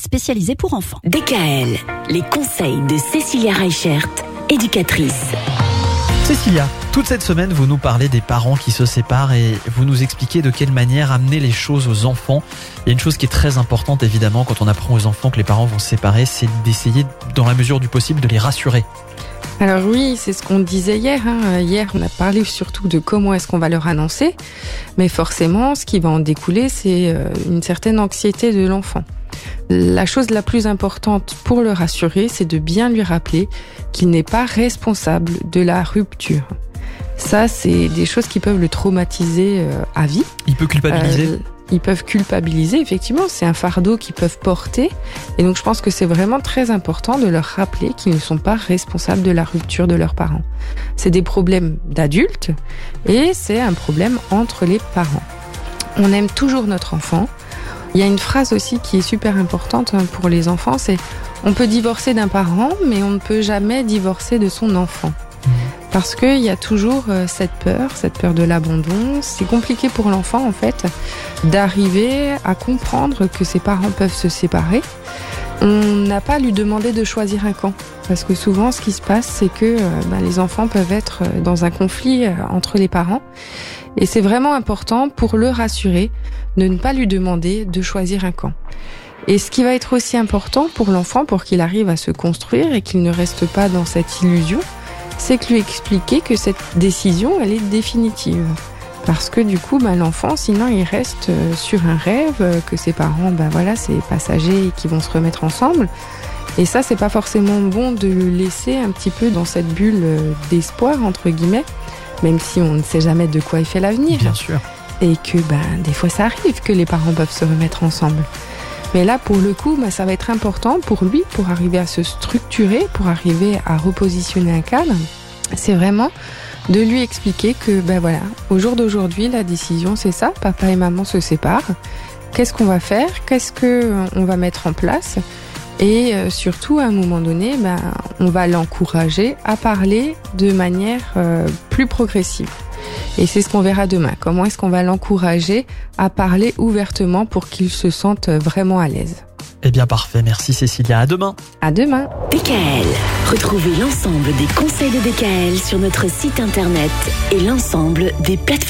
spécialisé pour enfants. DKL, les conseils de Cécilia Reichert, éducatrice. Cécilia, toute cette semaine, vous nous parlez des parents qui se séparent et vous nous expliquez de quelle manière amener les choses aux enfants. Il y a une chose qui est très importante, évidemment, quand on apprend aux enfants que les parents vont se séparer, c'est d'essayer, dans la mesure du possible, de les rassurer. Alors oui, c'est ce qu'on disait hier. Hein. Hier, on a parlé surtout de comment est-ce qu'on va leur annoncer, mais forcément, ce qui va en découler, c'est euh, une certaine anxiété de l'enfant. La chose la plus importante pour le rassurer, c'est de bien lui rappeler qu'il n'est pas responsable de la rupture. Ça, c'est des choses qui peuvent le traumatiser euh, à vie. Il peut culpabiliser Euh, ils peuvent culpabiliser, effectivement, c'est un fardeau qu'ils peuvent porter. Et donc je pense que c'est vraiment très important de leur rappeler qu'ils ne sont pas responsables de la rupture de leurs parents. C'est des problèmes d'adultes et c'est un problème entre les parents. On aime toujours notre enfant. Il y a une phrase aussi qui est super importante hein, pour les enfants, c'est on peut divorcer d'un parent, mais on ne peut jamais divorcer de son enfant. Parce qu'il y a toujours euh, cette peur, cette peur de l'abandon. C'est compliqué pour l'enfant, en fait, d'arriver à comprendre que ses parents peuvent se séparer. On n'a pas lui demander de choisir un camp. Parce que souvent, ce qui se passe, c'est que ben, les enfants peuvent être euh, dans un conflit euh, entre les parents. Et c'est vraiment important pour le rassurer de ne pas lui demander de choisir un camp. Et ce qui va être aussi important pour l'enfant, pour qu'il arrive à se construire et qu'il ne reste pas dans cette illusion, c'est que lui expliquer que cette décision, elle est définitive. Parce que du coup, bah, l'enfant, sinon, il reste euh, sur un rêve, euh, que ses parents, ben voilà, c'est passager et qu'ils vont se remettre ensemble. Et ça, c'est pas forcément bon de le laisser un petit peu dans cette bulle euh, d'espoir, entre guillemets, même si on ne sait jamais de quoi il fait l'avenir. Bien sûr. Et que ben, des fois, ça arrive que les parents peuvent se remettre ensemble. Mais là, pour le coup, bah, ça va être important pour lui, pour arriver à se structurer, pour arriver à repositionner un cadre. C'est vraiment de lui expliquer que, ben voilà, au jour d'aujourd'hui, la décision, c'est ça. Papa et maman se séparent. Qu'est-ce qu'on va faire? Qu'est-ce que on va mettre en place? Et euh, surtout, à un moment donné, ben, on va l'encourager à parler de manière euh, plus progressive. Et c'est ce qu'on verra demain. Comment est-ce qu'on va l'encourager à parler ouvertement pour qu'il se sente vraiment à l'aise? Eh bien, parfait. Merci, Cécilia. À demain. À demain. DKL, retrouvez l'ensemble des conseils de DKL sur notre site internet et l'ensemble des plateformes.